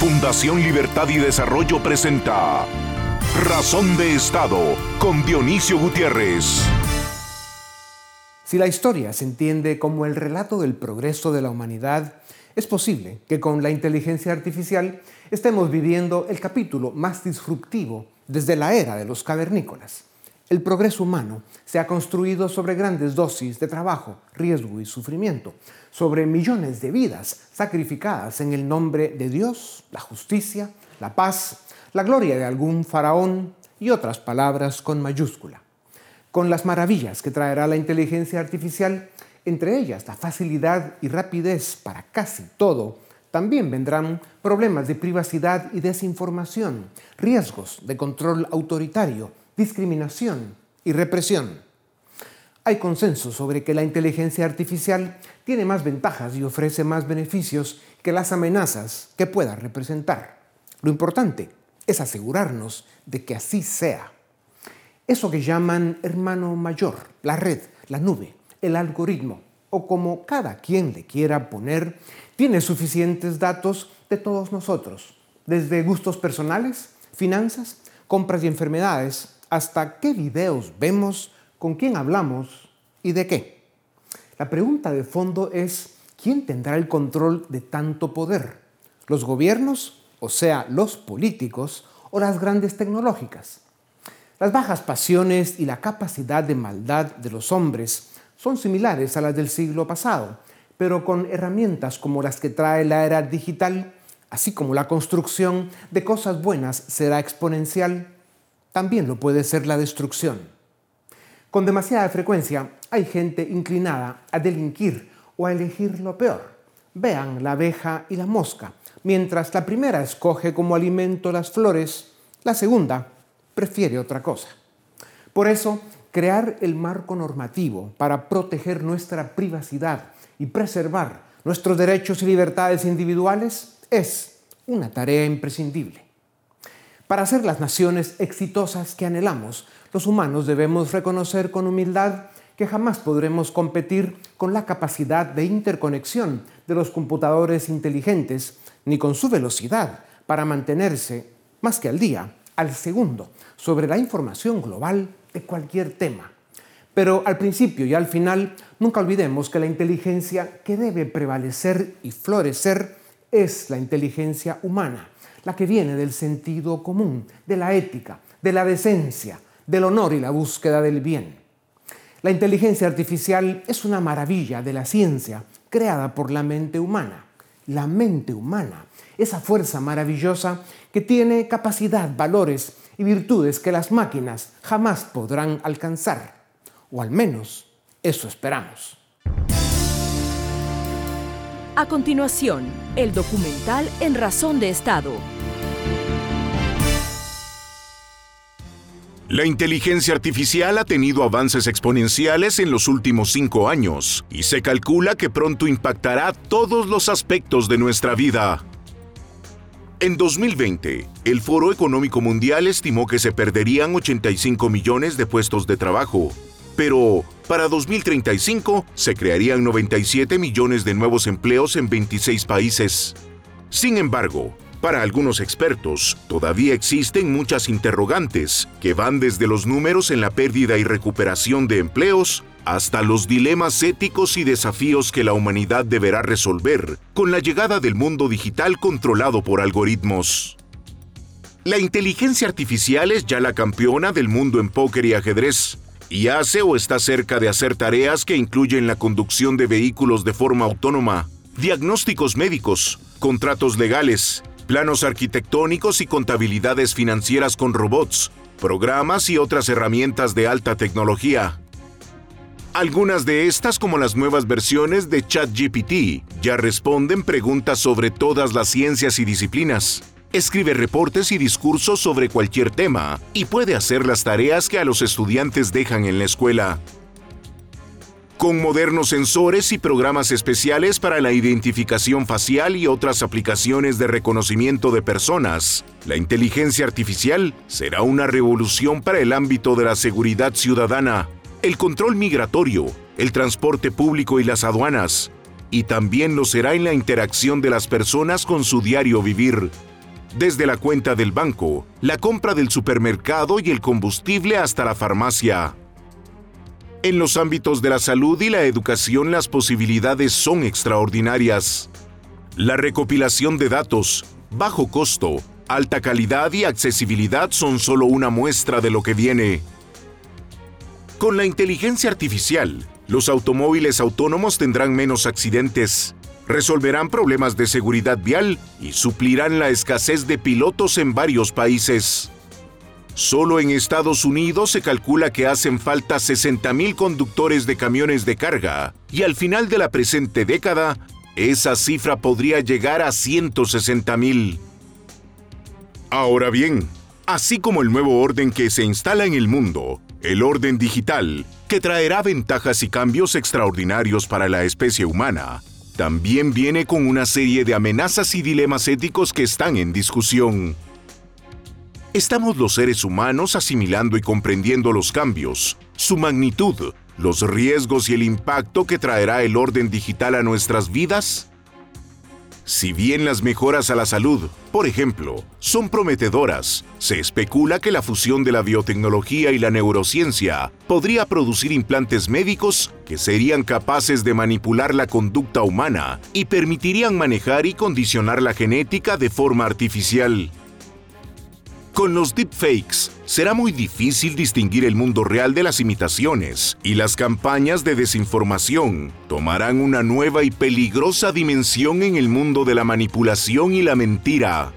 Fundación Libertad y Desarrollo presenta Razón de Estado con Dionisio Gutiérrez. Si la historia se entiende como el relato del progreso de la humanidad, es posible que con la inteligencia artificial estemos viviendo el capítulo más disruptivo desde la era de los cavernícolas. El progreso humano se ha construido sobre grandes dosis de trabajo, riesgo y sufrimiento, sobre millones de vidas sacrificadas en el nombre de Dios, la justicia, la paz, la gloria de algún faraón y otras palabras con mayúscula. Con las maravillas que traerá la inteligencia artificial, entre ellas la facilidad y rapidez para casi todo, también vendrán problemas de privacidad y desinformación, riesgos de control autoritario, discriminación y represión. Hay consenso sobre que la inteligencia artificial tiene más ventajas y ofrece más beneficios que las amenazas que pueda representar. Lo importante es asegurarnos de que así sea. Eso que llaman hermano mayor, la red, la nube, el algoritmo, o como cada quien le quiera poner, tiene suficientes datos de todos nosotros, desde gustos personales, finanzas, compras y enfermedades, hasta qué videos vemos, con quién hablamos y de qué. La pregunta de fondo es, ¿quién tendrá el control de tanto poder? ¿Los gobiernos, o sea, los políticos, o las grandes tecnológicas? Las bajas pasiones y la capacidad de maldad de los hombres son similares a las del siglo pasado, pero con herramientas como las que trae la era digital, así como la construcción de cosas buenas será exponencial, también lo puede ser la destrucción. Con demasiada frecuencia hay gente inclinada a delinquir o a elegir lo peor. Vean la abeja y la mosca. Mientras la primera escoge como alimento las flores, la segunda prefiere otra cosa. Por eso, crear el marco normativo para proteger nuestra privacidad y preservar nuestros derechos y libertades individuales es una tarea imprescindible. Para ser las naciones exitosas que anhelamos, los humanos debemos reconocer con humildad que jamás podremos competir con la capacidad de interconexión de los computadores inteligentes, ni con su velocidad para mantenerse, más que al día, al segundo, sobre la información global de cualquier tema. Pero al principio y al final, nunca olvidemos que la inteligencia que debe prevalecer y florecer es la inteligencia humana la que viene del sentido común, de la ética, de la decencia, del honor y la búsqueda del bien. La inteligencia artificial es una maravilla de la ciencia creada por la mente humana. La mente humana, esa fuerza maravillosa que tiene capacidad, valores y virtudes que las máquinas jamás podrán alcanzar. O al menos eso esperamos. A continuación, el documental En Razón de Estado. La inteligencia artificial ha tenido avances exponenciales en los últimos cinco años y se calcula que pronto impactará todos los aspectos de nuestra vida. En 2020, el Foro Económico Mundial estimó que se perderían 85 millones de puestos de trabajo, pero para 2035 se crearían 97 millones de nuevos empleos en 26 países. Sin embargo, para algunos expertos, todavía existen muchas interrogantes que van desde los números en la pérdida y recuperación de empleos hasta los dilemas éticos y desafíos que la humanidad deberá resolver con la llegada del mundo digital controlado por algoritmos. La inteligencia artificial es ya la campeona del mundo en póker y ajedrez, y hace o está cerca de hacer tareas que incluyen la conducción de vehículos de forma autónoma, diagnósticos médicos, contratos legales, planos arquitectónicos y contabilidades financieras con robots, programas y otras herramientas de alta tecnología. Algunas de estas, como las nuevas versiones de ChatGPT, ya responden preguntas sobre todas las ciencias y disciplinas escribe reportes y discursos sobre cualquier tema y puede hacer las tareas que a los estudiantes dejan en la escuela. Con modernos sensores y programas especiales para la identificación facial y otras aplicaciones de reconocimiento de personas, la inteligencia artificial será una revolución para el ámbito de la seguridad ciudadana, el control migratorio, el transporte público y las aduanas, y también lo será en la interacción de las personas con su diario vivir desde la cuenta del banco, la compra del supermercado y el combustible hasta la farmacia. En los ámbitos de la salud y la educación las posibilidades son extraordinarias. La recopilación de datos, bajo costo, alta calidad y accesibilidad son solo una muestra de lo que viene. Con la inteligencia artificial, los automóviles autónomos tendrán menos accidentes, resolverán problemas de seguridad vial y suplirán la escasez de pilotos en varios países. Solo en Estados Unidos se calcula que hacen falta 60.000 conductores de camiones de carga y al final de la presente década, esa cifra podría llegar a 160.000. Ahora bien, así como el nuevo orden que se instala en el mundo, el orden digital, que traerá ventajas y cambios extraordinarios para la especie humana, también viene con una serie de amenazas y dilemas éticos que están en discusión. Estamos los seres humanos asimilando y comprendiendo los cambios, su magnitud, los riesgos y el impacto que traerá el orden digital a nuestras vidas? Si bien las mejoras a la salud, por ejemplo, son prometedoras, se especula que la fusión de la biotecnología y la neurociencia podría producir implantes médicos que serían capaces de manipular la conducta humana y permitirían manejar y condicionar la genética de forma artificial. Con los deepfakes, será muy difícil distinguir el mundo real de las imitaciones y las campañas de desinformación tomarán una nueva y peligrosa dimensión en el mundo de la manipulación y la mentira.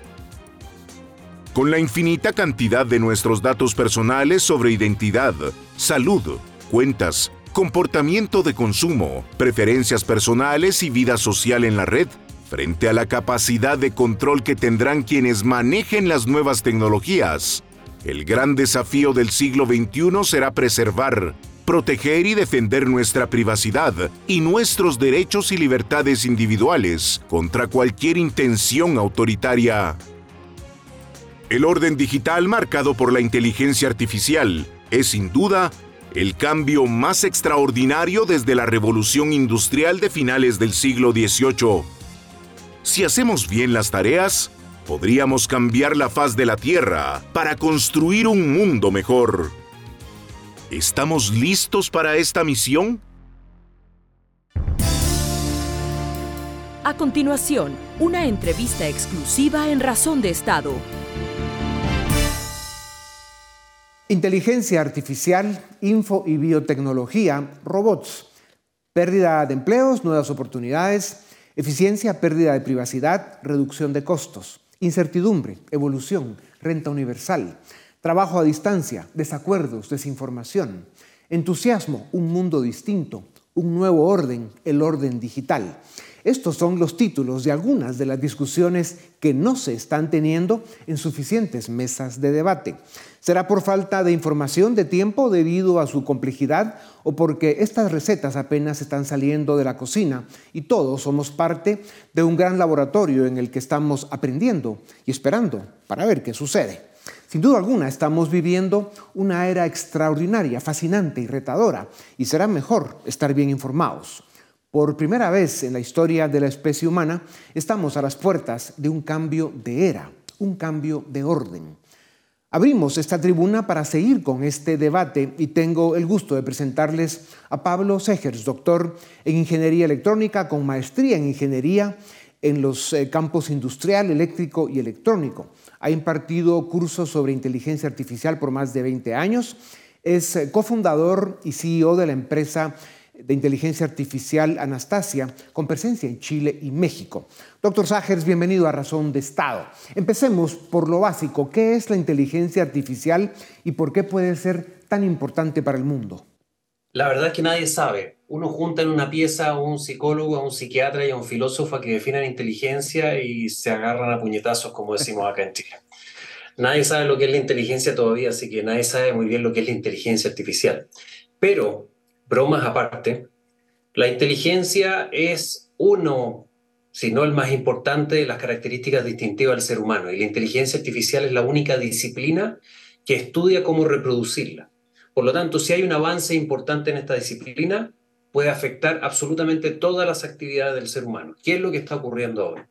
Con la infinita cantidad de nuestros datos personales sobre identidad, salud, cuentas, comportamiento de consumo, preferencias personales y vida social en la red, frente a la capacidad de control que tendrán quienes manejen las nuevas tecnologías. El gran desafío del siglo XXI será preservar, proteger y defender nuestra privacidad y nuestros derechos y libertades individuales contra cualquier intención autoritaria. El orden digital marcado por la inteligencia artificial es sin duda el cambio más extraordinario desde la revolución industrial de finales del siglo XVIII si hacemos bien las tareas, podríamos cambiar la faz de la Tierra para construir un mundo mejor. ¿Estamos listos para esta misión? A continuación, una entrevista exclusiva en Razón de Estado. Inteligencia artificial, info y biotecnología, robots, pérdida de empleos, nuevas oportunidades Eficiencia, pérdida de privacidad, reducción de costos, incertidumbre, evolución, renta universal, trabajo a distancia, desacuerdos, desinformación, entusiasmo, un mundo distinto, un nuevo orden, el orden digital. Estos son los títulos de algunas de las discusiones que no se están teniendo en suficientes mesas de debate. ¿Será por falta de información de tiempo debido a su complejidad o porque estas recetas apenas están saliendo de la cocina y todos somos parte de un gran laboratorio en el que estamos aprendiendo y esperando para ver qué sucede? Sin duda alguna estamos viviendo una era extraordinaria, fascinante y retadora y será mejor estar bien informados. Por primera vez en la historia de la especie humana, estamos a las puertas de un cambio de era, un cambio de orden. Abrimos esta tribuna para seguir con este debate y tengo el gusto de presentarles a Pablo Segers, doctor en Ingeniería Electrónica con maestría en Ingeniería en los eh, campos industrial, eléctrico y electrónico. Ha impartido cursos sobre inteligencia artificial por más de 20 años. Es eh, cofundador y CEO de la empresa de Inteligencia Artificial Anastasia, con presencia en Chile y México. Doctor Sagers, bienvenido a Razón de Estado. Empecemos por lo básico. ¿Qué es la inteligencia artificial y por qué puede ser tan importante para el mundo? La verdad es que nadie sabe. Uno junta en una pieza a un psicólogo, a un psiquiatra y a un filósofo que definen inteligencia y se agarran a puñetazos, como decimos acá en Chile. Nadie sabe lo que es la inteligencia todavía, así que nadie sabe muy bien lo que es la inteligencia artificial. Pero bromas aparte, la inteligencia es uno, si no el más importante, de las características distintivas del ser humano. Y la inteligencia artificial es la única disciplina que estudia cómo reproducirla. Por lo tanto, si hay un avance importante en esta disciplina, puede afectar absolutamente todas las actividades del ser humano. ¿Qué es lo que está ocurriendo ahora?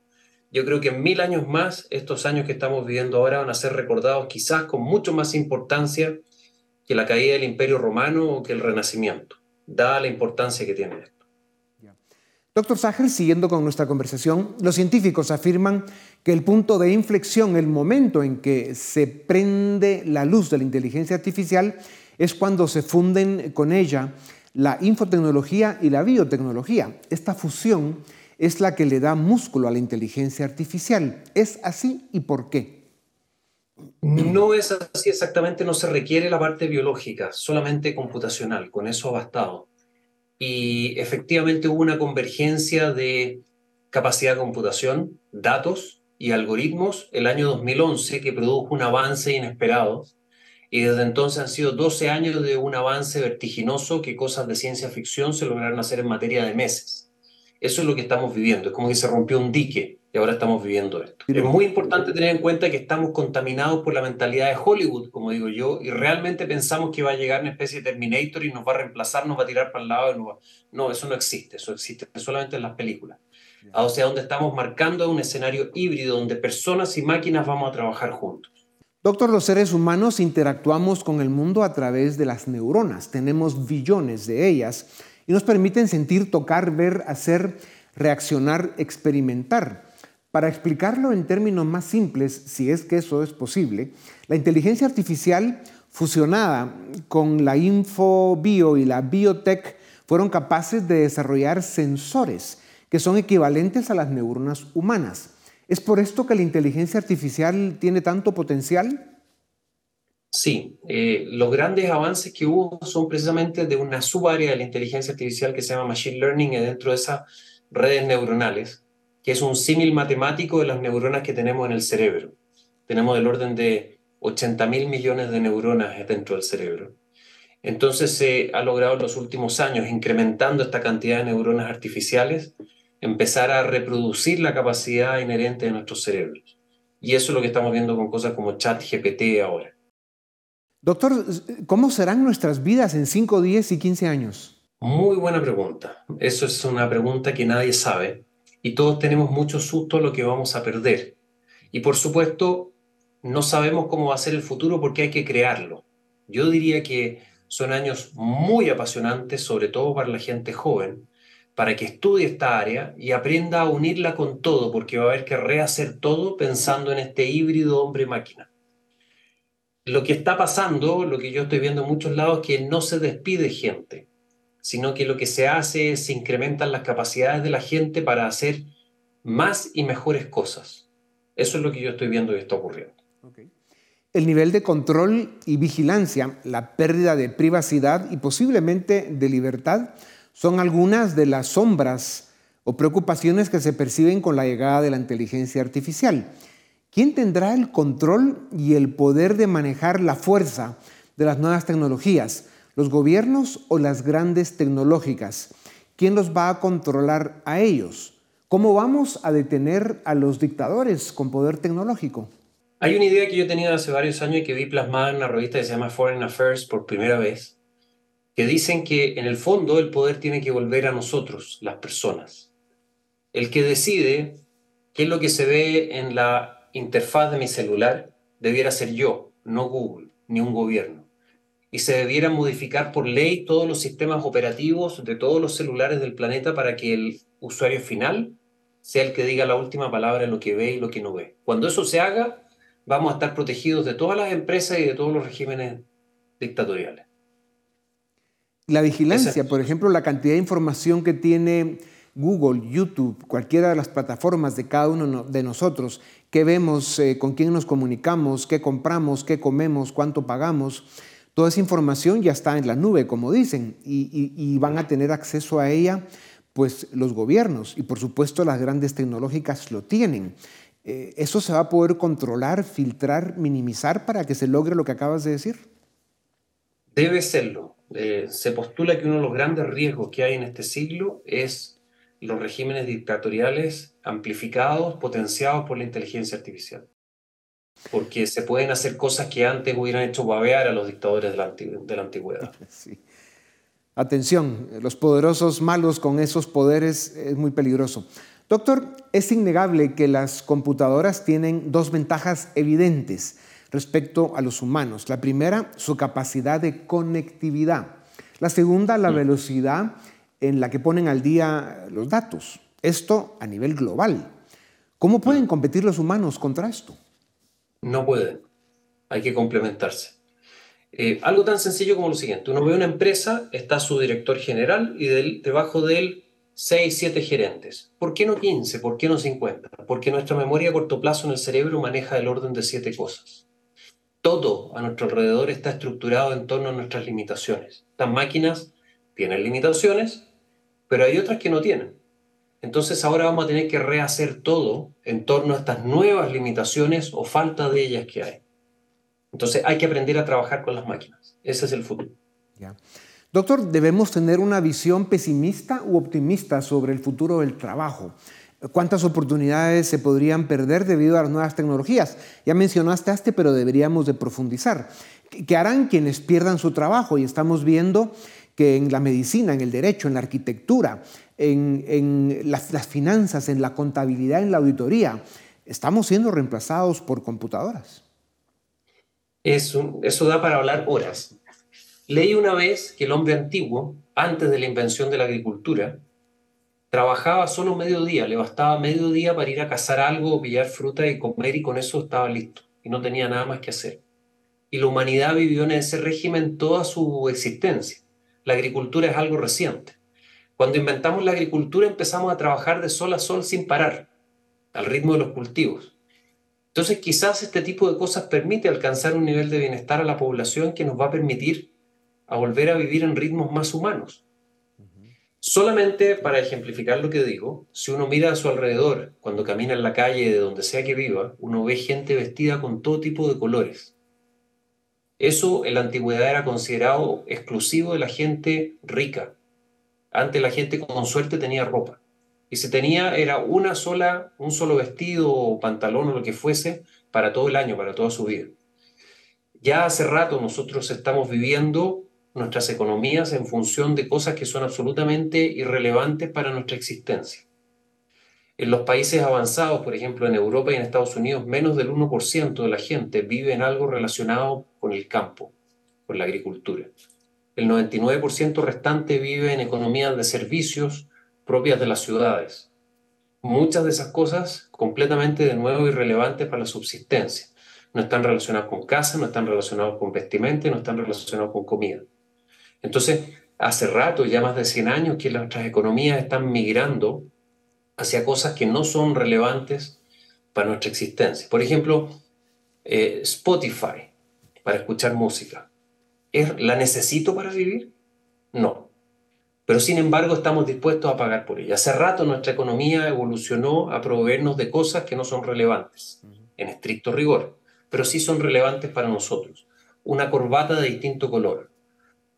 yo creo que en mil años más, estos años que estamos viviendo ahora van a ser recordados quizás con mucho más importancia que la caída del Imperio Romano o que el Renacimiento, dada la importancia que tiene esto. Doctor Sager, siguiendo con nuestra conversación, los científicos afirman que el punto de inflexión, el momento en que se prende la luz de la inteligencia artificial, es cuando se funden con ella la infotecnología y la biotecnología. Esta fusión es la que le da músculo a la inteligencia artificial. ¿Es así y por qué? No es así exactamente, no se requiere la parte biológica, solamente computacional, con eso ha bastado. Y efectivamente hubo una convergencia de capacidad de computación, datos y algoritmos el año 2011 que produjo un avance inesperado. Y desde entonces han sido 12 años de un avance vertiginoso que cosas de ciencia ficción se lograron hacer en materia de meses. Eso es lo que estamos viviendo, es como que se rompió un dique y ahora estamos viviendo esto. Es muy importante tener en cuenta que estamos contaminados por la mentalidad de Hollywood, como digo yo, y realmente pensamos que va a llegar una especie de Terminator y nos va a reemplazar, nos va a tirar para el lado. No, no eso no existe, eso existe solamente en las películas. O sea, donde estamos marcando un escenario híbrido donde personas y máquinas vamos a trabajar juntos. Doctor, los seres humanos interactuamos con el mundo a través de las neuronas. Tenemos billones de ellas y nos permiten sentir, tocar, ver, hacer, reaccionar, experimentar. Para explicarlo en términos más simples, si es que eso es posible, la inteligencia artificial fusionada con la infobio y la biotech fueron capaces de desarrollar sensores que son equivalentes a las neuronas humanas. ¿Es por esto que la inteligencia artificial tiene tanto potencial? Sí, eh, los grandes avances que hubo son precisamente de una subárea de la inteligencia artificial que se llama Machine Learning dentro de esas redes neuronales, que es un símil matemático de las neuronas que tenemos en el cerebro. Tenemos del orden de 80 mil millones de neuronas dentro del cerebro. Entonces se ha logrado en los últimos años, incrementando esta cantidad de neuronas artificiales, empezar a reproducir la capacidad inherente de nuestros cerebros. Y eso es lo que estamos viendo con cosas como ChatGPT ahora. Doctor, ¿cómo serán nuestras vidas en 5, 10 y 15 años? Muy buena pregunta. Eso es una pregunta que nadie sabe y todos tenemos mucho susto a lo que vamos a perder. Y por supuesto, no sabemos cómo va a ser el futuro porque hay que crearlo. Yo diría que son años muy apasionantes, sobre todo para la gente joven, para que estudie esta área y aprenda a unirla con todo, porque va a haber que rehacer todo pensando en este híbrido hombre-máquina lo que está pasando, lo que yo estoy viendo en muchos lados, es que no se despide gente, sino que lo que se hace es se incrementan las capacidades de la gente para hacer más y mejores cosas. Eso es lo que yo estoy viendo que está ocurriendo. El nivel de control y vigilancia, la pérdida de privacidad y posiblemente de libertad son algunas de las sombras o preocupaciones que se perciben con la llegada de la inteligencia artificial. ¿Quién tendrá el control y el poder de manejar la fuerza de las nuevas tecnologías? ¿Los gobiernos o las grandes tecnológicas? ¿Quién los va a controlar a ellos? ¿Cómo vamos a detener a los dictadores con poder tecnológico? Hay una idea que yo tenido hace varios años y que vi plasmada en una revista que se llama Foreign Affairs por primera vez, que dicen que en el fondo el poder tiene que volver a nosotros, las personas. El que decide qué es lo que se ve en la interfaz de mi celular debiera ser yo, no Google, ni un gobierno. Y se debieran modificar por ley todos los sistemas operativos de todos los celulares del planeta para que el usuario final sea el que diga la última palabra en lo que ve y lo que no ve. Cuando eso se haga, vamos a estar protegidos de todas las empresas y de todos los regímenes dictatoriales. La vigilancia, por ejemplo, la cantidad de información que tiene Google, YouTube, cualquiera de las plataformas de cada uno de nosotros, qué vemos, eh, con quién nos comunicamos, qué compramos, qué comemos, cuánto pagamos, toda esa información ya está en la nube, como dicen, y, van a tener acceso a ella pues los gobiernos y por supuesto las grandes tecnológicas lo tienen. Eh, ¿Eso se va a poder controlar, filtrar, minimizar para que se logre lo que acabas de decir? Debe serlo. Eh, se postula que uno de los grandes riesgos que hay en este siglo es los regímenes dictatoriales amplificados, potenciados por la inteligencia artificial. Porque se pueden hacer cosas que antes hubieran hecho babear a los dictadores de la, antigüedad. Atención, los poderosos malos con esos poderes es muy peligroso. Doctor, es innegable que las computadoras tienen dos ventajas evidentes respecto a los humanos. La primera, su capacidad de conectividad. La segunda, la velocidad en la que ponen al día los datos. Esto a nivel global. ¿Cómo pueden competir los humanos contra esto? No pueden. Hay que complementarse. Eh, algo tan sencillo como lo siguiente. Uno ve una empresa, está su director general y debajo de él 6, 7 gerentes. ¿Por qué no 15? ¿Por qué no 50? Porque nuestra memoria a corto plazo en el cerebro maneja el orden de 7 cosas. Todo a nuestro alrededor está estructurado en torno a nuestras limitaciones. Estas máquinas tienen limitaciones, pero hay otras que no tienen. Entonces ahora vamos a tener que rehacer todo en torno a estas nuevas limitaciones o falta de ellas que hay. Entonces hay que aprender a trabajar con las máquinas. Ese es el futuro. Doctor, ¿debemos tener una visión pesimista u optimista sobre el futuro del trabajo? ¿Cuántas oportunidades se podrían perder debido a las nuevas tecnologías? Ya mencionaste este, pero deberíamos de profundizar. ¿Qué harán quienes pierdan su trabajo? Y estamos viendo que en la medicina, en el derecho, en la arquitectura, en, las, las finanzas, en la contabilidad, en la auditoría, estamos siendo reemplazados por computadoras eso da para hablar horas. Leí una vez que el hombre antiguo, antes de la invención de la agricultura, trabajaba solo medio día, le bastaba medio día para ir a cazar algo, pillar fruta y comer y con eso estaba listo y no tenía nada más que hacer. Y la humanidad vivió en ese régimen toda su existencia. La agricultura es algo reciente. Cuando inventamos la agricultura empezamos a trabajar de sol a sol sin parar, al ritmo de los cultivos. Entonces quizás este tipo de cosas permite alcanzar un nivel de bienestar a la población que nos va a permitir a volver a vivir en ritmos más humanos. Solamente para ejemplificar lo que digo, si uno mira a su alrededor, cuando camina en la calle de donde sea que viva, uno ve gente vestida con todo tipo de colores. Eso en la antigüedad era considerado exclusivo de la gente rica. Antes la gente con suerte tenía ropa y se tenía era una sola, un solo vestido o pantalón o lo que fuese para todo el año, para toda su vida. Ya hace rato nosotros estamos viviendo nuestras economías en función de cosas que son absolutamente irrelevantes para nuestra existencia. En los países avanzados, por ejemplo en Europa y en Estados Unidos, menos del 1% de la gente vive en algo relacionado con el campo, con la agricultura. El 99% restante vive en economías de servicios, propias de las ciudades. Muchas de esas cosas completamente de nuevo irrelevantes para la subsistencia. No están relacionadas con casa, no están relacionadas con vestimenta, no están relacionadas con comida. Entonces, hace rato, ya más de 100 años, que nuestras economías están migrando hacia cosas que no son relevantes para nuestra existencia. Por ejemplo, eh, Spotify, para escuchar música. ¿La necesito para vivir? No pero sin embargo estamos dispuestos a pagar por ella. Hace rato nuestra economía evolucionó a proveernos de cosas que no son relevantes, en estricto rigor, pero sí son relevantes para nosotros. Una corbata de distinto color,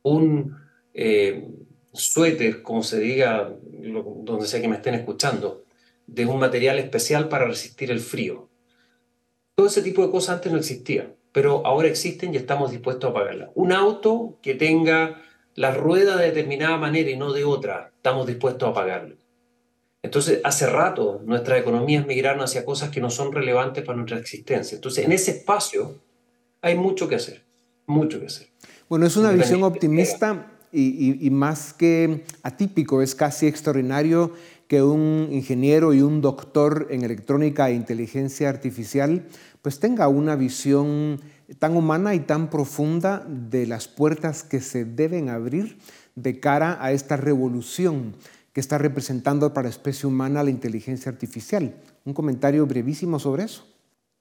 un eh, suéter, como se diga, donde sea que me estén escuchando, de un material especial para resistir el frío. Todo ese tipo de cosas antes no existían, pero ahora existen y estamos dispuestos a pagarlas. Un auto que tenga la rueda de determinada manera y no de otra, estamos dispuestos a pagarlo. Entonces, hace rato nuestras economías migraron hacia cosas que no son relevantes para nuestra existencia. Entonces, en ese espacio hay mucho que hacer, mucho que hacer. Bueno, es una visión optimista y, y, más que atípico, es casi extraordinario que un ingeniero y un doctor en electrónica e inteligencia artificial pues tenga una visión tan humana y tan profunda de las puertas que se deben abrir de cara a esta revolución que está representando para la especie humana la inteligencia artificial. Un comentario brevísimo sobre eso.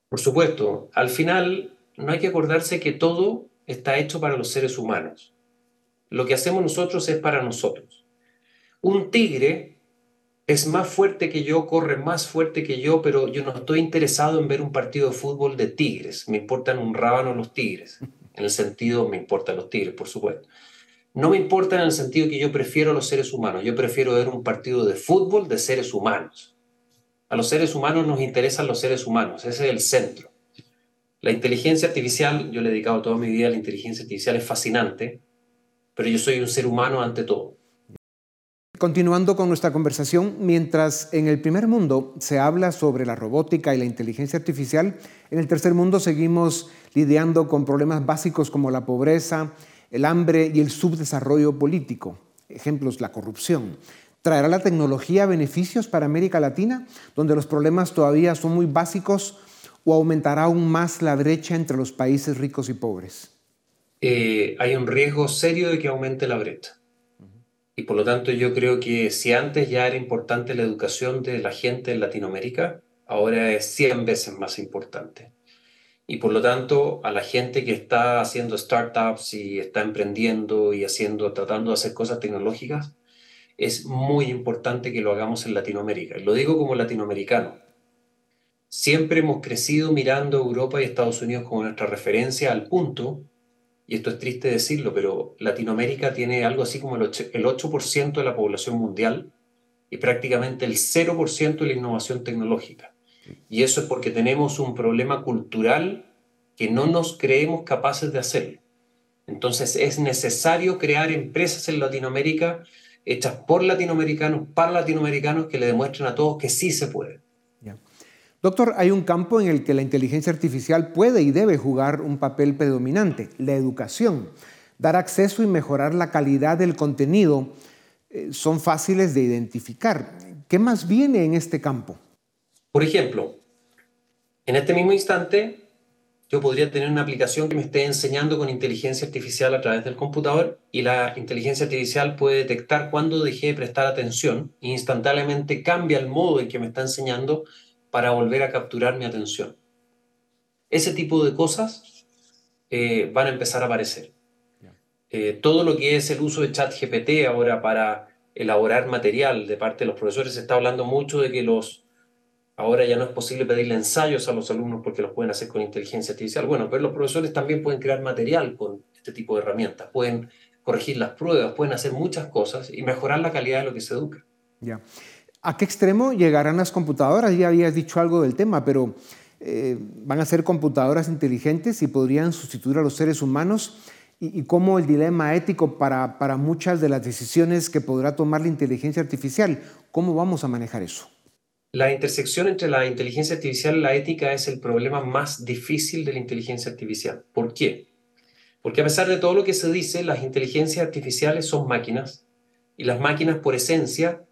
Por supuesto, al final no hay que acordarse que todo está hecho para los seres humanos. Lo que hacemos nosotros es para nosotros. Un tigre es más fuerte que yo, corre más fuerte que yo, pero yo no estoy interesado en ver un partido de fútbol de tigres. Me importan un rábano los tigres. En el sentido, me importan los tigres, por supuesto. No me importa en el sentido que yo prefiero a los seres humanos. Yo prefiero ver un partido de fútbol de seres humanos. A los seres humanos nos interesan los seres humanos. Ese es el centro. La inteligencia artificial, yo le he dedicado toda mi vida a la inteligencia artificial, es fascinante, pero yo soy un ser humano ante todo. Continuando con nuestra conversación, mientras en el primer mundo se habla sobre la robótica y la inteligencia artificial, en el tercer mundo seguimos lidiando con problemas básicos como la pobreza, el hambre y el subdesarrollo político. Ejemplos, la corrupción. ¿Traerá la tecnología beneficios para América Latina, donde los problemas todavía son muy básicos, o aumentará aún más la brecha entre los países ricos y pobres? Eh, hay un riesgo serio de que aumente la brecha. Y por lo tanto yo creo que si antes ya era importante la educación de la gente en Latinoamérica, ahora es 100 veces más importante. Y por lo tanto a la gente que está haciendo startups y está emprendiendo y haciendo, tratando de hacer cosas tecnológicas, es muy importante que lo hagamos en Latinoamérica. Lo digo como latinoamericano. Siempre hemos crecido mirando Europa y Estados Unidos como nuestra referencia al punto y esto es triste decirlo, pero Latinoamérica tiene algo así como el 8%, de la población mundial y prácticamente el 0% de la innovación tecnológica. Y eso es porque tenemos un problema cultural que no nos creemos capaces de hacerlo. Entonces es necesario crear empresas en Latinoamérica hechas por latinoamericanos, para latinoamericanos, que le demuestren a todos que sí se puede. Doctor, hay un campo en el que la inteligencia artificial puede y debe jugar un papel predominante, la educación. Dar acceso y mejorar la calidad del contenido eh, son fáciles de identificar. ¿Qué más viene en este campo? Por ejemplo, en este mismo instante, yo podría tener una aplicación que me esté enseñando con inteligencia artificial a través del computador y la inteligencia artificial puede detectar cuándo dejé de prestar atención e instantáneamente cambia el modo en que me está enseñando para volver a capturar mi atención. Ese tipo de cosas eh, van a empezar a aparecer. Eh, todo lo que es el uso de ChatGPT ahora para elaborar material de parte de los profesores, se está hablando mucho de que los ahora ya no es posible pedirle ensayos a los alumnos porque los pueden hacer con inteligencia artificial. Bueno, pero los profesores también pueden crear material con este tipo de herramientas, pueden corregir las pruebas, pueden hacer muchas cosas y mejorar la calidad de lo que se educa. Ya. ¿A qué extremo llegarán las computadoras? Ya habías dicho algo del tema, pero eh, van a ser computadoras inteligentes y podrían sustituir a los seres humanos. Y, cómo el dilema ético para, para muchas de las decisiones que podrá tomar la inteligencia artificial, ¿cómo vamos a manejar eso? La intersección entre la inteligencia artificial y la ética es el problema más difícil de la inteligencia artificial. ¿Por qué? Porque a pesar de todo lo que se dice, las inteligencias artificiales son máquinas y las máquinas por esencia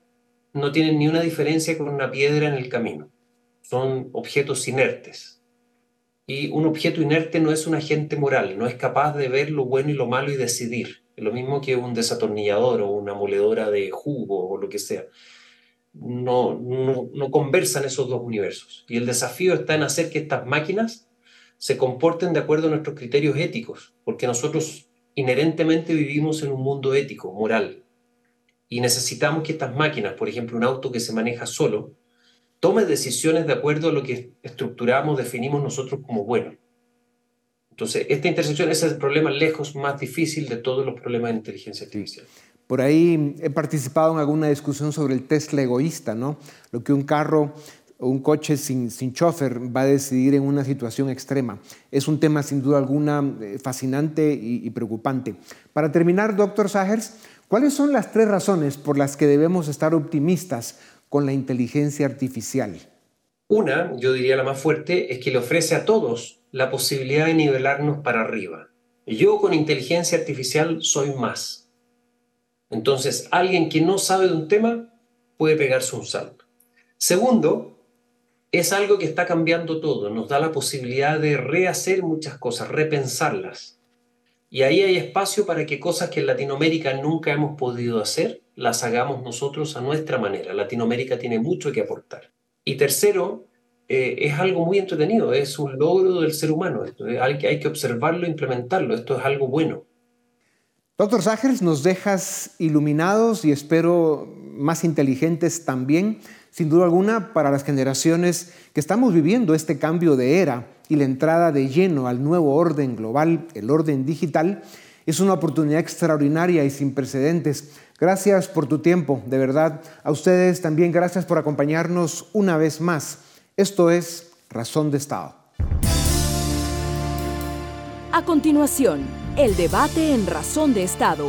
no tienen ni una diferencia con una piedra en el camino. Son objetos inertes. Y un objeto inerte no es un agente moral, no es capaz de ver lo bueno y lo malo y decidir. Es lo mismo que un desatornillador o una moledora de jugo o lo que sea. No, no, no conversan esos dos universos. Y el desafío está en hacer que estas máquinas se comporten de acuerdo a nuestros criterios éticos, porque nosotros inherentemente vivimos en un mundo ético, moral, y necesitamos que estas máquinas, por ejemplo, un auto que se maneja solo, tome decisiones de acuerdo a lo que estructuramos, definimos nosotros como bueno. Entonces, esta intersección es el problema lejos más difícil de todos los problemas de inteligencia artificial. Por ahí he participado en alguna discusión sobre el Tesla egoísta, ¿no? Lo que un carro o un coche sin, sin chofer va a decidir en una situación extrema. Es un tema sin duda alguna eh, fascinante y, y preocupante. Para terminar, doctor Sagers, ¿Cuáles son las tres razones por las que debemos estar optimistas con la inteligencia artificial? Una, yo diría la más fuerte, es que le ofrece a todos la posibilidad de nivelarnos para arriba. Yo con inteligencia artificial soy más. Entonces, alguien que no sabe de un tema puede pegarse un salto. Segundo, es algo que está cambiando todo, nos da la posibilidad de rehacer muchas cosas, repensarlas. Y ahí hay espacio para que cosas que en Latinoamérica nunca hemos podido hacer, las hagamos nosotros a nuestra manera. Latinoamérica tiene mucho que aportar. Y tercero, eh, es algo muy entretenido, es un logro del ser humano. Esto, hay, que, hay que observarlo e implementarlo. Esto es algo bueno. Doctor Sagers, nos dejas iluminados y espero más inteligentes también, sin duda alguna, para las generaciones que estamos viviendo este cambio de era y la entrada de lleno al nuevo orden global, el orden digital, es una oportunidad extraordinaria y sin precedentes. Gracias por tu tiempo, de verdad. A ustedes también gracias por acompañarnos una vez más. Esto es Razón de Estado. A continuación, el debate en Razón de Estado.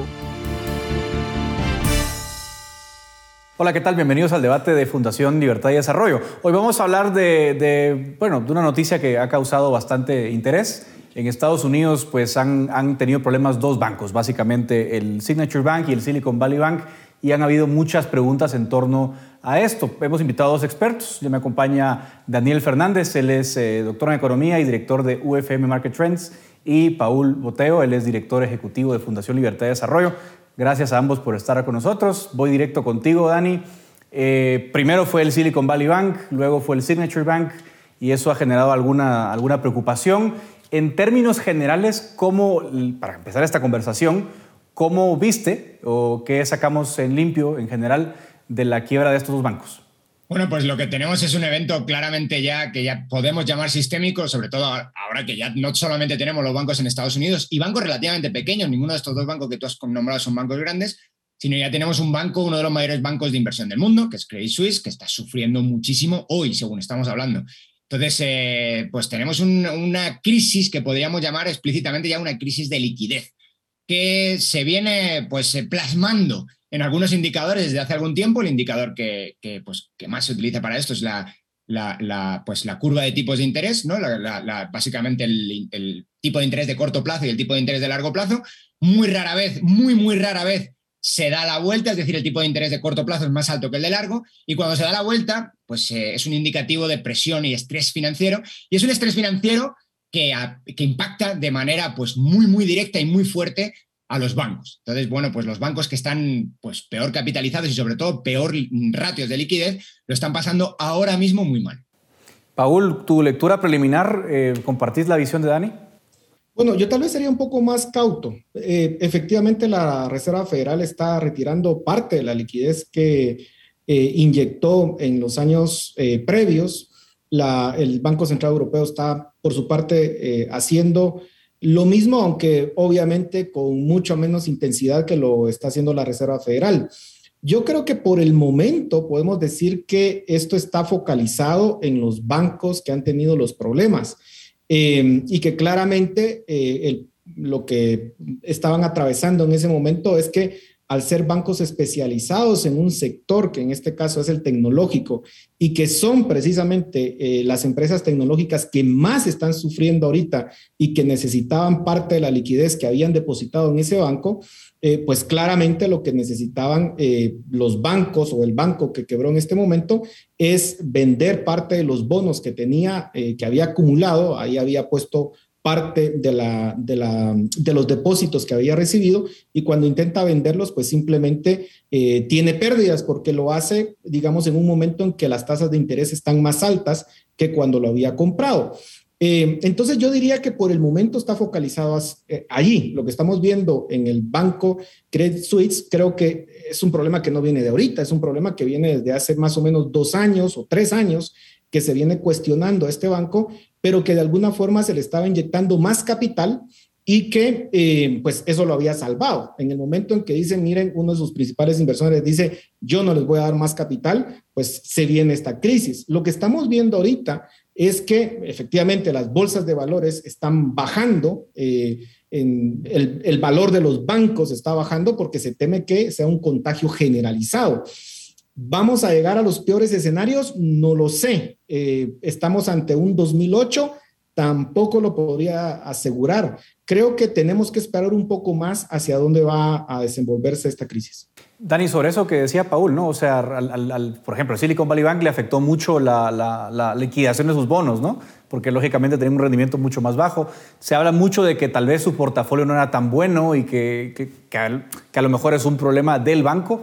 Hola, ¿qué tal? Bienvenidos al debate de Fundación Libertad y Desarrollo. Hoy vamos a hablar de, bueno, de una noticia que ha causado bastante interés. En Estados Unidos pues han, tenido problemas dos bancos, básicamente el Signature Bank y el Silicon Valley Bank, y han habido muchas preguntas en torno a esto. Hemos invitado a dos expertos. Ya me acompaña Daniel Fernández, él es eh, doctor en Economía y director de UFM Market Trends, y Paul Boteo, él es director ejecutivo de Fundación Libertad y Desarrollo. Gracias a ambos por estar con nosotros. Voy directo contigo, Dani. Eh, primero fue el Silicon Valley Bank, luego fue el Signature Bank, y eso ha generado alguna, alguna preocupación. En términos generales, ¿cómo, para empezar esta conversación, cómo viste o qué sacamos en limpio en general de la quiebra de estos dos bancos? Bueno, pues lo que tenemos es un evento claramente ya que ya podemos llamar sistémico, sobre todo ahora que ya no solamente tenemos los bancos en Estados Unidos y bancos relativamente pequeños, ninguno de estos dos bancos que tú has nombrado son bancos grandes, sino ya tenemos un banco, uno de los mayores bancos de inversión del mundo, que es Credit Suisse, que está sufriendo muchísimo hoy, según estamos hablando. Entonces, eh, pues tenemos una crisis que podríamos llamar explícitamente ya una crisis de liquidez, que se viene pues plasmando en algunos indicadores desde hace algún tiempo. El indicador que, pues, que más se utiliza para esto es la, pues, curva de tipos de interés, ¿no? básicamente el, tipo de interés de corto plazo y el tipo de interés de largo plazo. Muy rara vez, muy, muy rara vez se da la vuelta, es decir, el tipo de interés de corto plazo es más alto que el de largo, y cuando se da la vuelta, pues eh, es un indicativo de presión y estrés financiero, y es un estrés financiero que, que impacta de manera pues, muy, muy directa y muy fuerte a los bancos. Entonces, bueno, pues los bancos que están pues, peor capitalizados y sobre todo peor ratios de liquidez, lo están pasando ahora mismo muy mal. Paul, tu lectura preliminar, eh, ¿compartís la visión de Dani? Bueno, yo tal vez sería un poco más cauto. Eh, efectivamente, la Reserva Federal está retirando parte de la liquidez que eh, inyectó en los años previos. el Banco Central Europeo está, por su parte, haciendo lo mismo, aunque obviamente con mucho menos intensidad que lo está haciendo la Reserva Federal. Yo creo que por el momento podemos decir que esto está focalizado en los bancos que han tenido los problemas eh, y que claramente eh, lo que estaban atravesando en ese momento es que al ser bancos especializados en un sector, que en este caso es el tecnológico, y que son precisamente eh, las empresas tecnológicas que más están sufriendo ahorita y que necesitaban parte de la liquidez que habían depositado en ese banco, eh, pues claramente lo que necesitaban eh, los bancos o el banco que quebró en este momento es vender parte de los bonos que tenía, que había acumulado, ahí había puesto parte de, la, de, la, de, los depósitos que había recibido y cuando intenta venderlos, pues simplemente eh, tiene pérdidas porque lo hace, digamos, en un momento en que las tasas de interés están más altas que cuando lo había comprado. Eh, entonces yo diría que por el momento está focalizado eh, allí. Lo que estamos viendo en el banco Credit Suisse creo que es un problema que no viene de ahorita, es un problema que viene desde hace más o menos dos años o tres años que se viene cuestionando a este banco pero que de alguna forma se le estaba inyectando más capital y que eh, pues eso lo había salvado. En el momento en que dicen, miren, uno de sus principales inversores dice, yo no les voy a dar más capital, pues se viene esta crisis. Lo que estamos viendo ahorita es que efectivamente las bolsas de valores están bajando, eh, el valor de los bancos está bajando porque se teme que sea un contagio generalizado. ¿Vamos a llegar a los peores escenarios? No lo sé. Eh, estamos ante un 2008, tampoco lo podría asegurar. Creo que tenemos que esperar un poco más hacia dónde va a desenvolverse esta crisis. Dani, sobre eso que decía Paul, ¿no? O sea, al, por ejemplo, Silicon Valley Bank le afectó mucho la, liquidación de sus bonos, ¿no? Porque lógicamente tenía un rendimiento mucho más bajo. Se habla mucho de que tal vez su portafolio no era tan bueno y que, que, que a lo mejor es un problema del banco.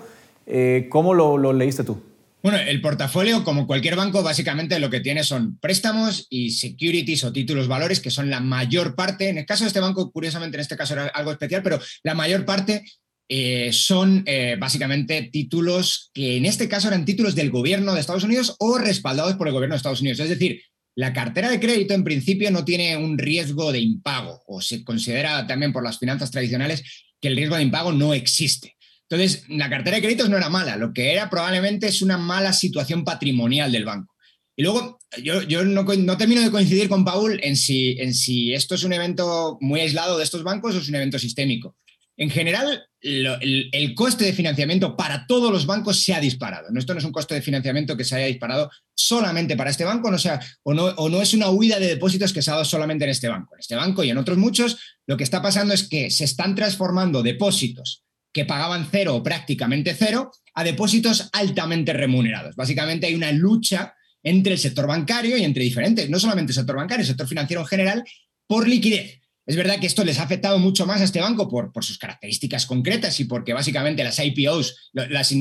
Eh, ¿Cómo lo, leíste tú? Bueno, el portafolio, como cualquier banco, básicamente lo que tiene son préstamos y securities o títulos valores, que son la mayor parte. En el caso de este banco, curiosamente, en este caso era algo especial, pero la mayor parte eh, son eh, básicamente títulos que en este caso eran títulos del gobierno de Estados Unidos o respaldados por el gobierno de Estados Unidos. Es decir, la cartera de crédito en principio no tiene un riesgo de impago o se considera también por las finanzas tradicionales que el riesgo de impago no existe. Entonces, la cartera de créditos no era mala, lo que era probablemente es una mala situación patrimonial del banco. Y luego, yo, yo no, no, termino de coincidir con Paul en si, en si esto es un evento muy aislado de estos bancos o es un evento sistémico. En general, el, coste de financiamiento para todos los bancos se ha disparado. Esto no es un coste de financiamiento que se haya disparado solamente para este banco, no sea, o, no, o no es una huida de depósitos que se ha dado solamente en este banco. En este banco y en otros muchos, lo que está pasando es que se están transformando depósitos que pagaban cero o prácticamente cero a depósitos altamente remunerados. Básicamente hay una lucha entre el sector bancario y entre diferentes, no solamente el sector bancario, el sector financiero en general, por liquidez. Es verdad que esto les ha afectado mucho más a este banco por, sus características concretas y porque básicamente las IPOs, las,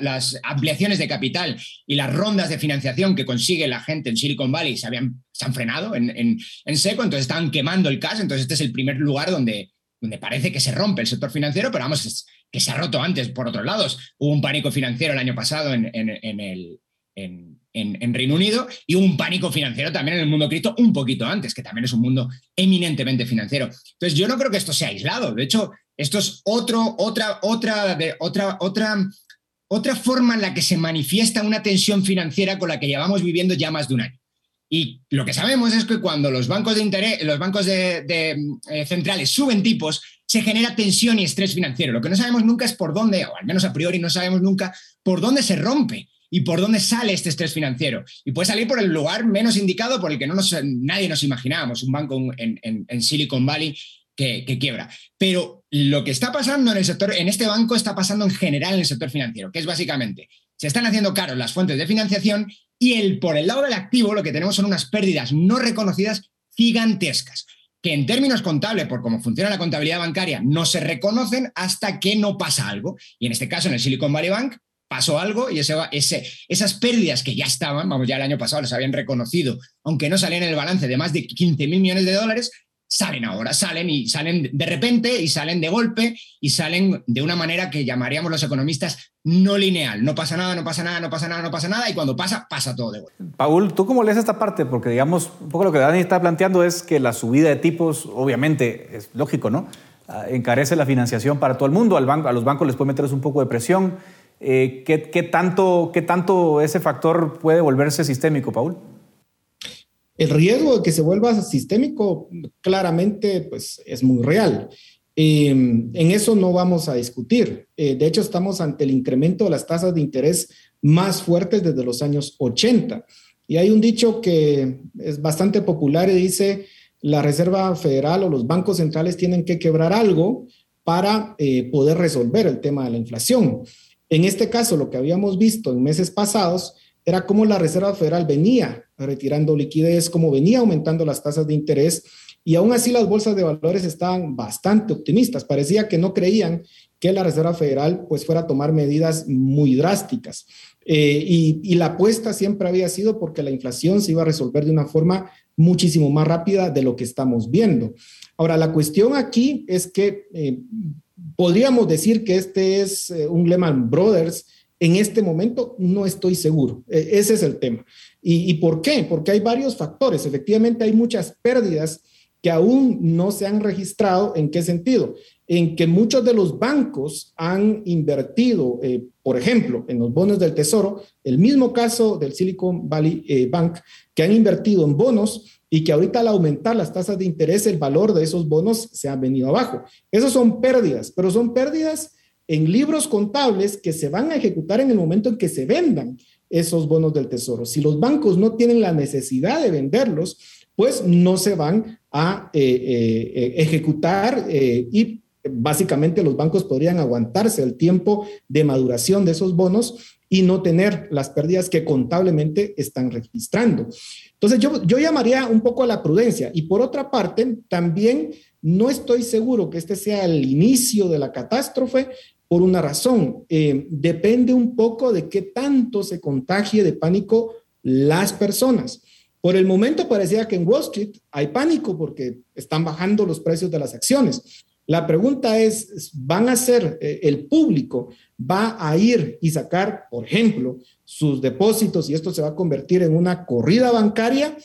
las ampliaciones de capital y las rondas de financiación que consigue la gente en Silicon Valley se han frenado en, en, seco, entonces están quemando el cash, entonces este es el primer lugar donde, donde parece que se rompe el sector financiero, pero vamos, que se ha roto antes por otros lados. Hubo un pánico financiero el año pasado en, en el, en, Reino Unido y un pánico financiero también en el mundo cripto un poquito antes, que también es un mundo eminentemente financiero. Entonces, yo no creo que esto sea aislado. De hecho, esto es otro, otra, otra, de, otra, otra, otra forma en la que se manifiesta una tensión financiera con la que llevamos viviendo ya más de un año. Y lo que sabemos es que cuando los bancos de interés, los bancos de, eh, centrales suben tipos, se genera tensión y estrés financiero. Lo que no sabemos nunca es por dónde, o al menos a priori no sabemos nunca por dónde se rompe y por dónde sale este estrés financiero. Y puede salir por el lugar menos indicado por el que no nadie nos imaginábamos, un banco en, Silicon Valley que, quiebra. Pero lo que está pasando en el sector, en este banco, está pasando en general en el sector financiero, que es básicamente, se están haciendo caros las fuentes de financiación y el, por el lado del activo lo que tenemos son unas pérdidas no reconocidas gigantescas que en términos contables, por cómo funciona la contabilidad bancaria, no se reconocen hasta que no pasa algo. Y en este caso, en el Silicon Valley Bank, pasó algo y esas pérdidas que ya estaban, vamos, ya el año pasado las habían reconocido, aunque no salían en el balance de más de 15 mil millones de dólares, salen ahora, salen y salen de repente y salen de golpe y salen de una manera que llamaríamos los economistas no lineal. No pasa nada, no pasa nada, no pasa nada, no pasa nada y cuando pasa, pasa todo de golpe. Paul, ¿tú cómo lees esta parte? Porque digamos, un poco lo que Dani está planteando es que la subida de tipos, obviamente, es lógico, ¿no? Ah, encarece la financiación para todo el mundo, al banco, a los bancos les puede meterles un poco de presión eh, ¿qué, tanto, ¿Qué tanto ese factor puede volverse sistémico, Paul? El riesgo de que se vuelva sistémico claramente pues, es muy real. Em, en eso no vamos a discutir. Eh, de hecho, estamos ante el incremento de las tasas de interés más fuertes desde los años 80. Y hay un dicho que es bastante popular y dice, la Reserva Federal o los bancos centrales tienen que quebrar algo para eh, poder resolver el tema de la inflación. En este caso, lo que habíamos visto en meses pasados era cómo la Reserva Federal venía retirando liquidez, cómo venía aumentando las tasas de interés y aún así las bolsas de valores estaban bastante optimistas. Parecía que no creían que la Reserva Federal pues fuera a tomar medidas muy drásticas. Eh, y, y, la apuesta siempre había sido porque la inflación se iba a resolver de una forma muchísimo más rápida de lo que estamos viendo. Ahora, la cuestión aquí es que eh, podríamos decir que este es eh, un Lehman Brothers. En este momento no estoy seguro. E, ese es el tema. ¿Y, ¿Y por qué? Porque hay varios factores. Efectivamente, hay muchas pérdidas que aún no se han registrado. ¿En qué sentido? En que muchos de los bancos han invertido, eh, por ejemplo, en los bonos del Tesoro, el mismo caso del Silicon Valley eh, Bank, que han invertido en bonos y que ahorita al aumentar las tasas de interés, el valor de esos bonos se ha venido abajo. Esas son pérdidas, pero son pérdidas en libros contables que se van a ejecutar en el momento en que se vendan esos bonos del tesoro. Si los bancos no tienen la necesidad de venderlos, pues no se van a eh, eh, eh, ejecutar y básicamente los bancos podrían aguantarse el tiempo de maduración de esos bonos y no tener las pérdidas que contablemente están registrando. Entonces yo, yo llamaría un poco a la prudencia y por otra parte, también no estoy seguro que este sea el inicio de la catástrofe por una razón. Eh, depende un poco de qué tanto se contagie de pánico las personas. Por el momento parecía que en Wall Street hay pánico porque están bajando los precios de las acciones. La pregunta es, ¿van a ser, eh, el público va a ir y sacar, por ejemplo, sus depósitos y esto se va a convertir en una corrida bancaria?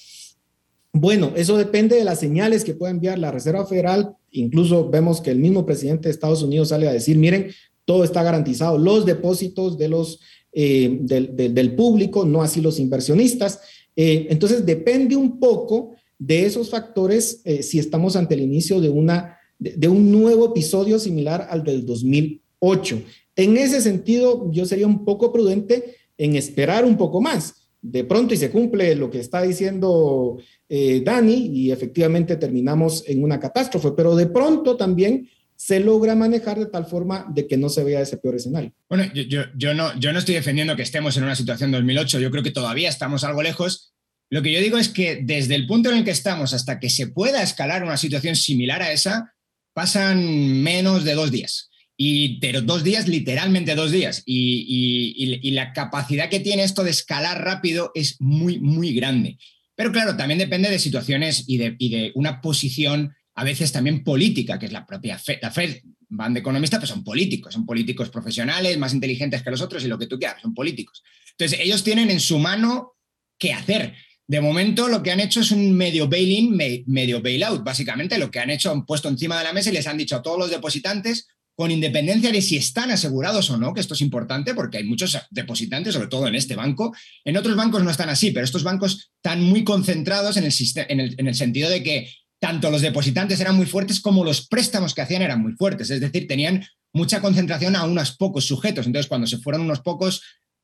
Bueno, eso depende de las señales que pueda enviar la Reserva Federal. Incluso vemos que el mismo presidente de Estados Unidos sale a decir, miren, todo está garantizado, los depósitos de los, eh, del, público, no así los inversionistas. Eh, entonces, depende un poco de esos factores eh, si estamos ante el inicio de, una, de, un nuevo episodio similar al del 2008. En ese sentido, yo sería un poco prudente en esperar un poco más. De pronto y se cumple lo que está diciendo Dani y efectivamente terminamos en una catástrofe, pero de pronto también se logra manejar de tal forma de que no se vea ese peor escenario. Bueno, yo, no, yo no estoy defendiendo que estemos en una situación 2008, yo creo que todavía estamos algo lejos. Lo que yo digo es que desde el punto en el que estamos hasta que se pueda escalar una situación similar a esa, pasan menos de dos días. Y, pero dos días, literalmente dos días. Y, la capacidad que tiene esto de escalar rápido es muy, muy grande. Pero claro, también depende de situaciones y de una posición a veces también política, que es la propia Fed. La Fed van de economistas, pero son políticos, son políticos profesionales, más inteligentes que los otros y lo que tú quieras, son políticos. Entonces, ellos tienen en su mano qué hacer. De momento, lo que han hecho es un medio bail-in, medio bail-out. Básicamente, lo que han hecho, han puesto encima de la mesa y les han dicho a todos los depositantes, con independencia de si están asegurados o no, que esto es importante porque hay muchos depositantes, sobre todo en este banco. En otros bancos no están así, pero estos bancos están muy concentrados en el, en el, sentido de que tanto los depositantes eran muy fuertes como los préstamos que hacían eran muy fuertes. Es decir, tenían mucha concentración a unos pocos sujetos. Entonces, cuando se fueron unos pocos,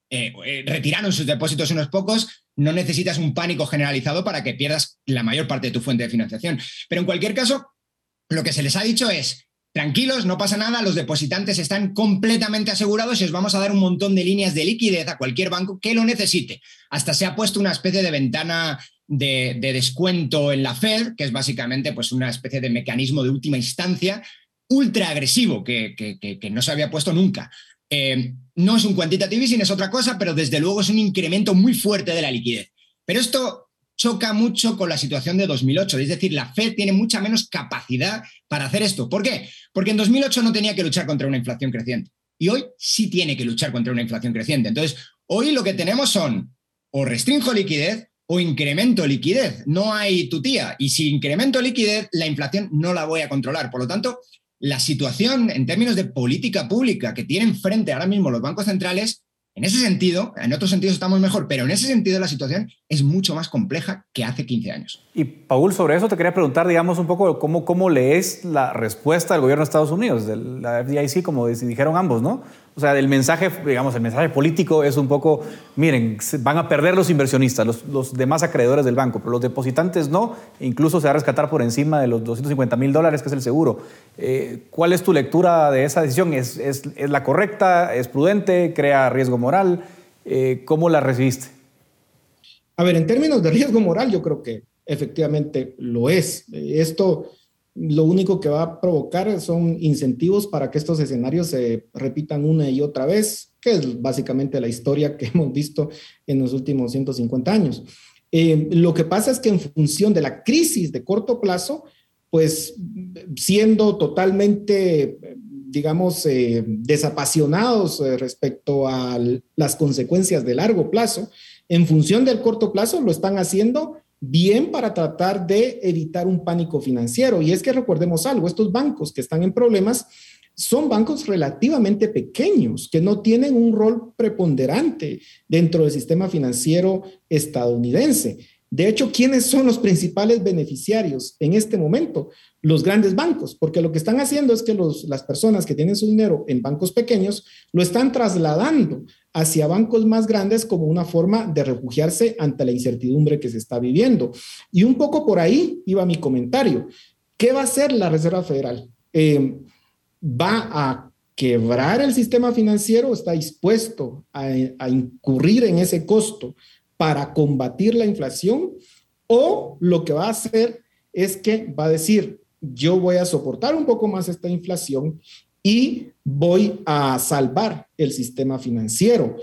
eh, eh, retiraron sus depósitos unos pocos, no necesitas un pánico generalizado para que pierdas la mayor parte de tu fuente de financiación. Pero en cualquier caso, lo que se les ha dicho es, Tranquilos, no pasa nada, los depositantes están completamente asegurados y os vamos a dar un montón de líneas de liquidez a cualquier banco que lo necesite. Hasta se ha puesto una especie de ventana de, descuento en la Fed, que es básicamente pues, una especie de mecanismo de última instancia ultra agresivo que, no se había puesto nunca. Eh, no es un quantitative easing, es otra cosa, pero desde luego es un incremento muy fuerte de la liquidez. Pero esto choca mucho con la situación de 2008. Es decir, la Fed tiene mucha menos capacidad para hacer esto. ¿Por qué? Porque en 2008 no tenía que luchar contra una inflación creciente. Y hoy sí tiene que luchar contra una inflación creciente. Entonces, hoy lo que tenemos son o restringo liquidez o incremento liquidez. No hay tutía. Y si incremento liquidez, la inflación no la voy a controlar. Por lo tanto, la situación en términos de política pública que tienen frente ahora mismo los bancos centrales en ese sentido, en otros sentidos estamos mejor, pero en ese sentido la situación es mucho más compleja que hace 15 años. Y Paul, sobre eso te quería preguntar, digamos, un poco cómo, cómo lees la respuesta del gobierno de Estados Unidos, de la FDIC, como dijeron ambos, ¿no? O sea, el mensaje, digamos, el mensaje político es un poco, miren, van a perder los inversionistas, los, demás acreedores del banco, pero los depositantes no, incluso se va a rescatar por encima de los 250 mil dólares, que es el seguro. Eh, ¿Cuál es tu lectura de esa decisión? ¿Es, es, es la correcta? ¿Es prudente? ¿Crea riesgo moral? Eh, ¿Cómo la recibiste? A ver, en términos de riesgo moral, yo creo que efectivamente lo es. Esto lo único que va a provocar son incentivos para que estos escenarios se repitan una y otra vez, que es básicamente la historia que hemos visto en los últimos 150 años. Eh, lo que pasa es que en función de la crisis de corto plazo, pues siendo totalmente, digamos, eh, desapasionados eh, respecto a las consecuencias de largo plazo, en función del corto plazo lo están haciendo bien para tratar de evitar un pánico financiero. Y es que recordemos algo, estos bancos que están en problemas son bancos relativamente pequeños, que no tienen un rol preponderante dentro del sistema financiero estadounidense. De hecho, ¿quiénes son los principales beneficiarios en este momento? Los grandes bancos, porque lo que están haciendo es que las personas que tienen su dinero en bancos pequeños lo están trasladando hacia bancos más grandes como una forma de refugiarse ante la incertidumbre que se está viviendo. Y un poco por ahí iba mi comentario. ¿Qué va a hacer la Reserva Federal? Eh, ¿Va a quebrar el sistema financiero? ¿Está dispuesto a, a incurrir en ese costo? para combatir la inflación o lo que va a hacer es que va a decir, yo voy a soportar un poco más esta inflación y voy a salvar el sistema financiero.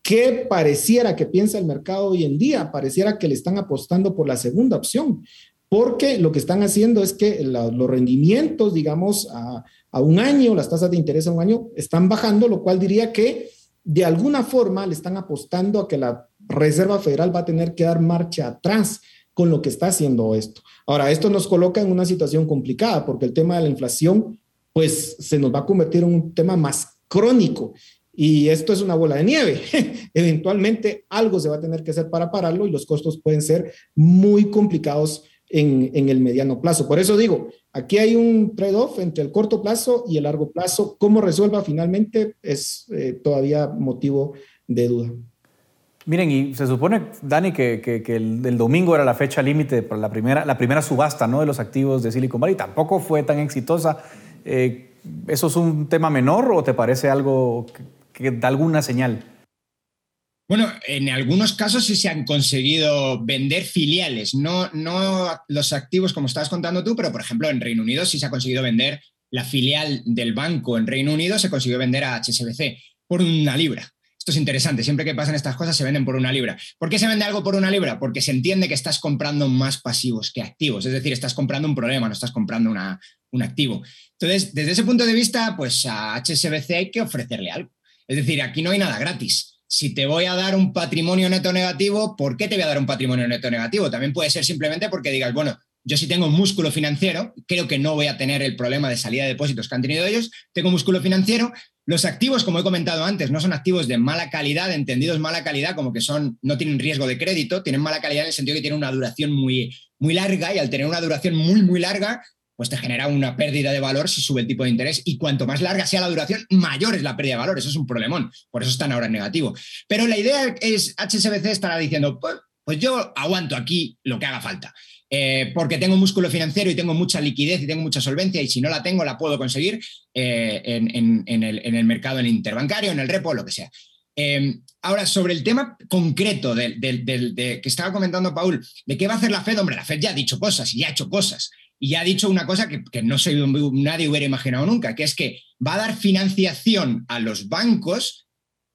¿Qué pareciera que piensa el mercado hoy en día? Pareciera que le están apostando por la segunda opción, porque lo que están haciendo es que los rendimientos, digamos, a, a, un año, las tasas de interés a un año, están bajando, lo cual diría que de alguna forma le están apostando a que la Reserva Federal va a tener que dar marcha atrás con lo que está haciendo esto. Ahora, esto nos coloca en una situación complicada porque el tema de la inflación, pues se nos va a convertir en un tema más crónico Y esto es una bola de nieve. Eventualmente algo se va a tener que hacer para pararlo y los costos pueden ser muy complicados en, en el mediano plazo. Por eso digo, aquí hay un trade-off entre el corto plazo y el largo plazo. ¿Cómo resuelva finalmente? Es eh, todavía motivo de duda. Miren, y se supone, Dani, que, que, el, domingo era la fecha límite para la primera, la primera subasta ¿no? de los activos de Silicon Valley. Tampoco fue tan exitosa. Eh, ¿Eso es un tema menor o te parece algo que, da alguna señal? Bueno, en algunos casos sí se han conseguido vender filiales, no, no los activos como estabas contando tú, pero por ejemplo en Reino Unido sí se ha conseguido vender la filial del banco en Reino Unido, se consiguió vender a HSBC por una libra. Esto es interesante, siempre que pasan estas cosas se venden por una libra. ¿Por qué se vende algo por una libra? Porque se entiende que estás comprando más pasivos que activos, es decir, estás comprando un problema, no estás comprando una, un activo. Entonces, desde ese punto de vista, pues a HSBC hay que ofrecerle algo. Es decir, aquí no hay nada gratis. Si te voy a dar un patrimonio neto negativo, ¿por qué te voy a dar un patrimonio neto negativo? También puede ser simplemente porque digas, bueno, yo sí tengo un músculo financiero, creo que no voy a tener el problema de salida de depósitos que han tenido ellos, tengo músculo financiero, los activos, como he comentado antes, no son activos de mala calidad, entendidos mala calidad como que son, no tienen riesgo de crédito, tienen mala calidad en el sentido que tienen una duración muy, muy larga y al tener una duración muy, muy larga, pues te genera una pérdida de valor si sube el tipo de interés y cuanto más larga sea la duración, mayor es la pérdida de valor. Eso es un problemón, por eso están ahora en negativo. Pero la idea es, HSBC estará diciendo, pues, pues yo aguanto aquí lo que haga falta. Eh, porque tengo músculo financiero y tengo mucha liquidez y tengo mucha solvencia y si no la tengo la puedo conseguir eh, en, el, mercado en interbancario, en el repo, lo que sea. Eh, ahora, sobre el tema concreto del, que estaba comentando Paul, de qué va a hacer la Fed, hombre, la Fed ya ha dicho cosas y ya ha hecho cosas. Y ha dicho una cosa que, que no sé, nadie hubiera imaginado nunca, que es que va a dar financiación a los bancos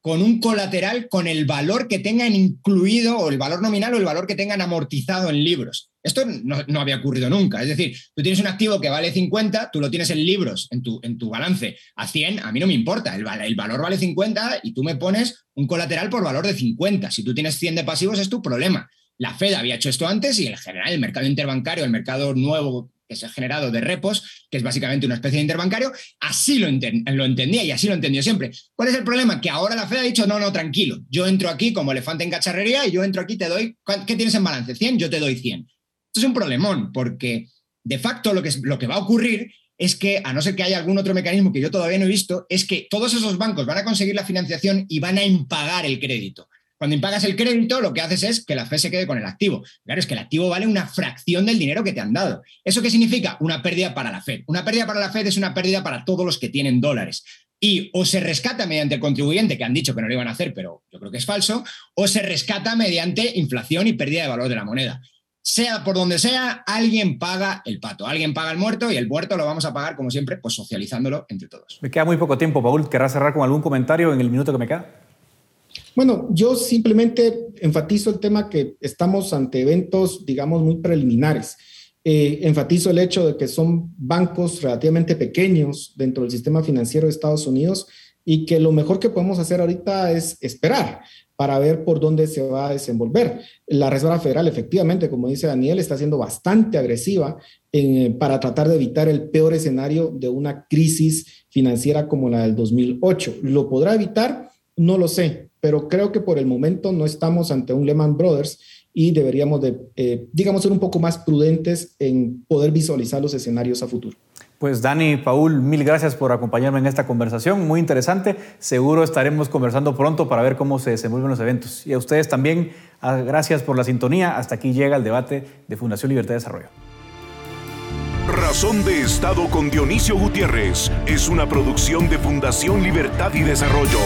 con un colateral con el valor que tengan incluido, o el valor nominal o el valor que tengan amortizado en libros. Esto no, había ocurrido nunca. Es decir, tú tienes un activo que vale 50, tú lo tienes en libros, en tu, en tu balance, a 100, a mí no me importa. El, el valor vale 50 y tú me pones un colateral por valor de 50. Si tú tienes 100 de pasivos, es tu problema. La Fed había hecho esto antes y en general el mercado interbancario, el mercado nuevo que se ha generado de repos, que es básicamente una especie de interbancario, así lo, entendía y así lo entendió siempre. ¿Cuál es el problema? Que ahora la Fed ha dicho, no, no, tranquilo, yo entro aquí como elefante en cacharrería y yo entro aquí, te doy, ¿qué tienes en balance? ¿100? Yo te doy 100. Esto es un problemón, porque de facto lo que, lo que va a ocurrir es que, a no ser que haya algún otro mecanismo que yo todavía no he visto, es que todos esos bancos van a conseguir la financiación y van a impagar el crédito. Cuando impagas el crédito, lo que haces es que la FED se quede con el activo. Claro, es que el activo vale una fracción del dinero que te han dado. ¿Eso qué significa? Una pérdida para la Fed. Una pérdida para la Fed es una pérdida para todos los que tienen dólares. Y o se rescata mediante el contribuyente, que han dicho que no lo iban a hacer, pero yo creo que es falso, o se rescata mediante inflación y pérdida de valor de la moneda sea por donde sea, alguien paga el pato, alguien paga el muerto y el muerto lo vamos a pagar, como siempre, pues socializándolo entre todos. Me queda muy poco tiempo, Paul. ¿Querrás cerrar con algún comentario en el minuto que me queda? Bueno, yo simplemente enfatizo el tema que estamos ante eventos, digamos, muy preliminares. Eh, enfatizo el hecho de que son bancos relativamente pequeños dentro del sistema financiero de Estados Unidos y que lo mejor que podemos hacer ahorita es esperar para ver por dónde se va a desenvolver. La Reserva Federal, efectivamente, como dice Daniel, está siendo bastante agresiva para tratar de evitar el peor escenario de una crisis financiera como la del 2008. ¿Lo podrá evitar? No lo sé, pero creo que por el momento no estamos ante un Lehman Brothers y deberíamos de, eh, digamos, ser un poco más prudentes en poder visualizar los escenarios a futuro. Pues Dani, Paul, mil gracias por acompañarme en esta conversación, muy interesante. Seguro estaremos conversando pronto para ver cómo se desenvuelven los eventos. Y a ustedes también, ah, gracias por la sintonía. Hasta aquí llega el debate de Fundación Libertad y Desarrollo. Razón de Estado con Dionisio Gutiérrez es una producción de Fundación Libertad y Desarrollo.